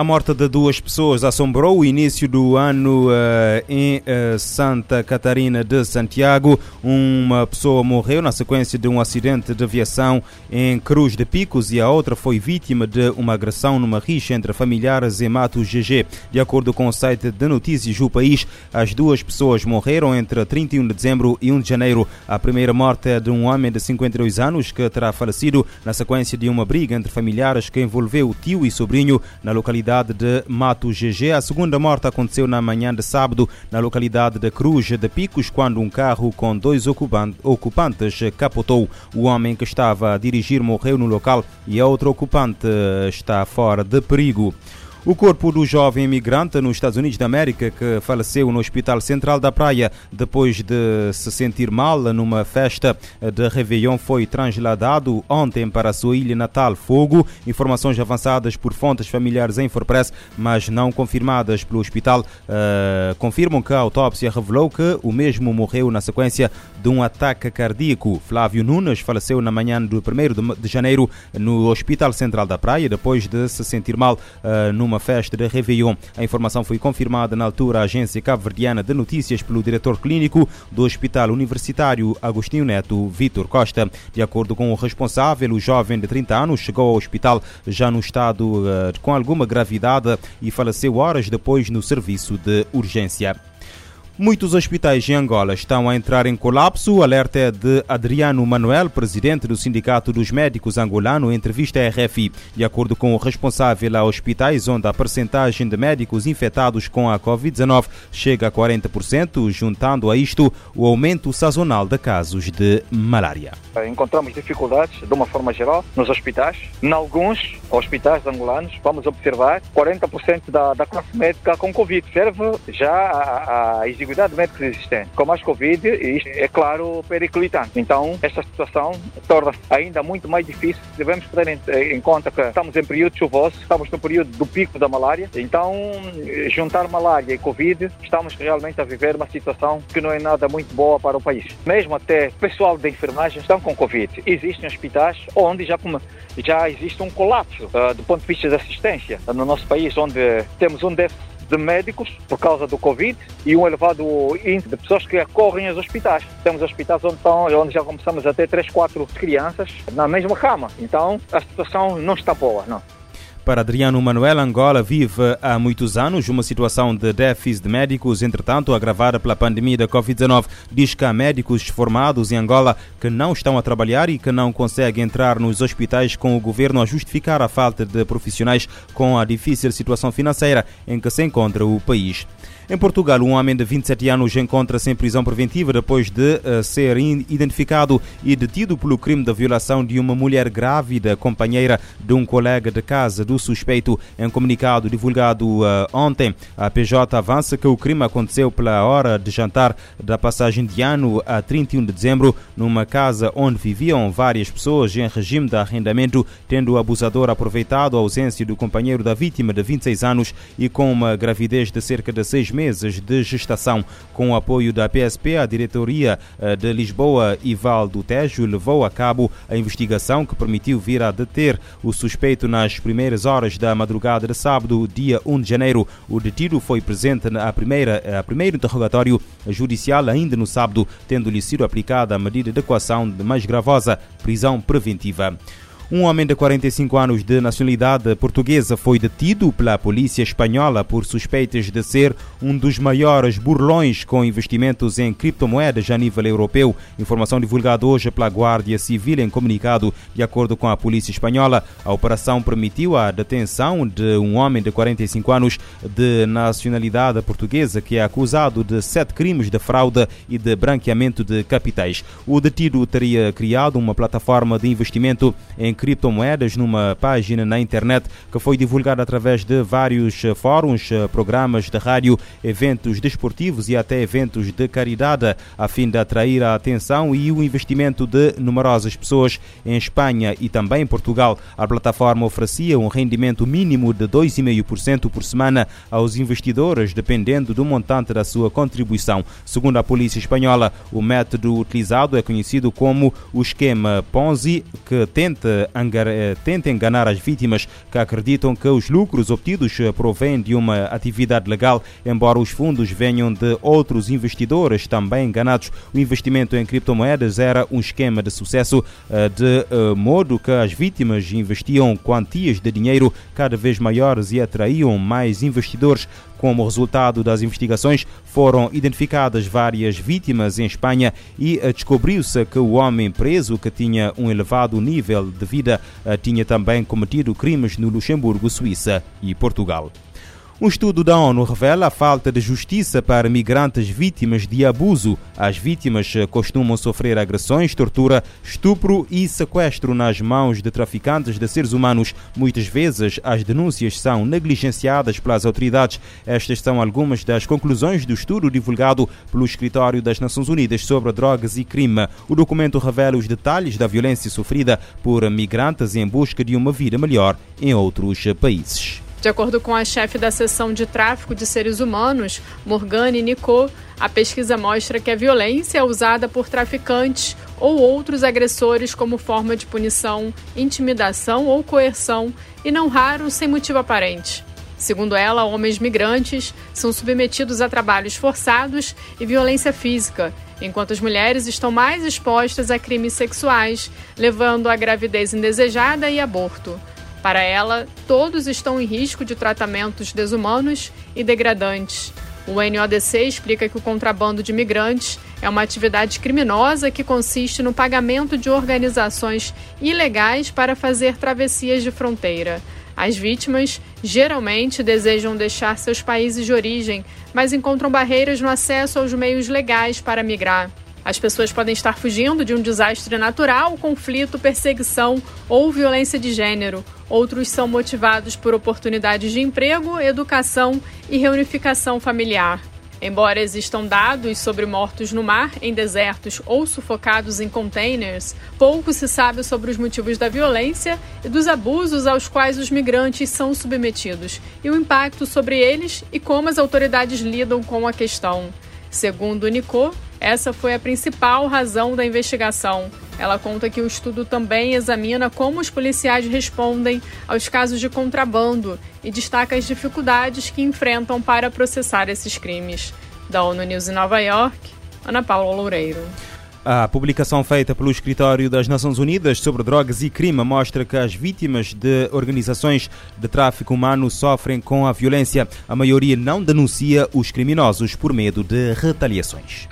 A morte de duas pessoas assombrou o início do ano uh, em uh, Santa Catarina de Santiago. Uma pessoa morreu na sequência de um acidente de aviação em Cruz de Picos e a outra foi vítima de uma agressão numa rixa entre familiares em Mato GG. De acordo com o site de notícias O País, as duas pessoas morreram entre 31 de dezembro e 1 de janeiro. A primeira morte é de um homem de 52 anos que terá falecido na sequência de uma briga entre familiares que envolveu tio e sobrinho na localidade localidade de Mato GG. A segunda morte aconteceu na manhã de sábado na localidade de Cruz de Picos, quando um carro com dois ocupantes capotou. O homem que estava a dirigir morreu no local e a outra ocupante está fora de perigo. O corpo do jovem imigrante nos Estados Unidos da América que faleceu no Hospital Central da Praia depois de se sentir mal numa festa de Réveillon foi transladado ontem para a sua ilha natal Fogo. Informações avançadas por fontes familiares em Forpress, mas não confirmadas pelo hospital, uh, confirmam que a autópsia revelou que o mesmo morreu na sequência de um ataque cardíaco. Flávio Nunes faleceu na manhã do 1 de janeiro no Hospital Central da Praia depois de se sentir mal uh, numa festa de Réveillon. A informação foi confirmada na altura à agência cabo-verdiana de notícias pelo diretor clínico do Hospital Universitário Agostinho Neto, Vitor Costa. De acordo com o responsável, o jovem de 30 anos chegou ao hospital já no estado uh, com alguma gravidade e faleceu horas depois no serviço de urgência. Muitos hospitais em Angola estão a entrar em colapso. O alerta é de Adriano Manuel, presidente do Sindicato dos Médicos Angolano, em entrevista à RFI. De acordo com o responsável a hospitais, onde a percentagem de médicos infectados com a Covid-19 chega a 40%, juntando a isto o aumento sazonal de casos de malária. Encontramos dificuldades, de uma forma geral, nos hospitais. Em alguns hospitais angolanos, vamos observar 40% da, da classe médica com Covid. Serve já a, a exiguidade de médicos existente. Com mais Covid, isto é claro periclitante. Então, esta situação torna-se ainda muito mais difícil. Devemos ter em, em, conta que estamos em período chuvoso, estamos no período do pico da malária. Então, juntar malária e Covid, estamos realmente a viver uma situação que não é nada muito boa para o país. Mesmo até pessoal da enfermagem estão com Covid. Existem hospitais onde já, já existe um colapso uh, do ponto de vista da assistência no nosso país, onde temos um déficit de médicos por causa do Covid e um elevado índice de pessoas que acorrem aos hospitais. Temos hospitais onde, estão, onde já começamos a ter 3, 4 crianças na mesma cama. Então a situação não está boa, não. Para Adriano Manuel, Angola vive há muitos anos uma situação de déficit de médicos, entretanto agravada pela pandemia da Covid-19. Diz que há médicos formados em Angola que não estão a trabalhar e que não conseguem entrar nos hospitais com o governo a justificar a falta de profissionais com a difícil situação financeira em que se encontra o país. Em Portugal, um homem de 27 anos encontra-se em prisão preventiva depois de uh, ser identificado e detido pelo crime da violação de uma mulher grávida, companheira de um colega de casa do suspeito. Em comunicado divulgado uh, ontem, a PJ avança que o crime aconteceu pela hora de jantar da passagem de ano a 31 de dezembro, numa casa onde viviam várias pessoas em regime de arrendamento, tendo o abusador aproveitado a ausência do companheiro da vítima de 26 anos e com uma gravidez de cerca de seis meses meses de gestação. Com o apoio da PSP, a diretoria eh, de Lisboa e Val do Tejo levou a cabo a investigação que permitiu vir a deter o suspeito nas primeiras horas da madrugada de sábado, dia 1 de janeiro. O detido foi presente a primeira, a primeiro interrogatório judicial ainda no sábado, tendo-lhe sido aplicada a medida de equação de mais gravosa, prisão preventiva. Um homem de 45 anos de nacionalidade portuguesa foi detido pela polícia espanhola por suspeitas de ser um dos maiores burlões com investimentos em criptomoedas a nível europeu. Informação divulgada hoje pela Guardia Civil em comunicado. De acordo com a polícia espanhola, a operação permitiu a detenção de um homem de 45 anos de nacionalidade portuguesa que é acusado de sete crimes de fraude e de branqueamento de capitais. O detido teria criado uma plataforma de investimento em criptomoedas numa página na internet que foi divulgada através de vários fóruns, programas de rádio, eventos desportivos e até eventos de caridade, a fim de atrair a atenção e o investimento de numerosas pessoas em Espanha e também em Portugal. A plataforma oferecia um rendimento mínimo de 2,5% por semana aos investidores, dependendo do montante da sua contribuição. Segundo a polícia espanhola, o método utilizado é conhecido como o esquema Ponzi, que tenta tenta enganar as vítimas que acreditam que os lucros obtidos provêm de uma atividade legal, embora os fundos venham de outros investidores também enganados. O investimento em criptomoedas era um esquema de sucesso de modo que as vítimas investiam quantias de dinheiro cada vez maiores e atraíam mais investidores. Como resultado das investigações, foram identificadas várias vítimas em Espanha e eh, descobriu-se que o homem preso, que tinha um elevado nível de vida, eh, tinha também cometido crimes no Luxemburgo, Suíça e Portugal. Um estudo da ONU revela a falta de justiça para migrantes vítimas de abuso. As vítimas costumam sofrer agressões, tortura, estupro e sequestro nas mãos de traficantes de seres humanos. Muitas vezes as denúncias são negligenciadas pelas autoridades. Estas são algumas das conclusões do estudo divulgado pelo Escritório das Nações Unidas sobre Drogas e Crime. O documento revela os detalhes da violência sofrida por migrantes em busca de uma vida melhor em outros países. De acordo com a chefe da seção de tráfico de seres humanos, Morgane Nicot, a pesquisa mostra que a violência é usada por traficantes ou outros agressores como forma de punição, intimidação ou coerção, e não raro sem motivo aparente. Segundo ela, homens migrantes são submetidos a trabalhos forçados e violência física, enquanto as mulheres estão mais expostas a crimes sexuais, levando à gravidez indesejada e aborto. Para ela, todos estão em risco de tratamentos desumanos e degradantes. O NODC explica que o contrabando de imigrantes é uma atividade criminosa que consiste no pagamento de organizações ilegais para fazer travessias de fronteira. As vítimas geralmente desejam deixar seus países de origem, mas encontram barreiras no acesso aos meios legais para migrar. As pessoas podem estar fugindo de um desastre natural, conflito, perseguição ou violência de gênero. Outros são motivados por oportunidades de emprego, educação e reunificação familiar. Embora existam dados sobre mortos no mar, em desertos ou sufocados em containers, pouco se sabe sobre os motivos da violência e dos abusos aos quais os migrantes são submetidos, e o impacto sobre eles e como as autoridades lidam com a questão. Segundo Nico, essa foi a principal razão da investigação. Ela conta que o estudo também examina como os policiais respondem aos casos de contrabando e destaca as dificuldades que enfrentam para processar esses crimes. Da ONU News em Nova York, Ana Paula Loureiro. A publicação feita pelo Escritório das Nações Unidas sobre Drogas e Crime mostra que as vítimas de organizações de tráfico humano sofrem com a violência. A maioria não denuncia os criminosos por medo de retaliações.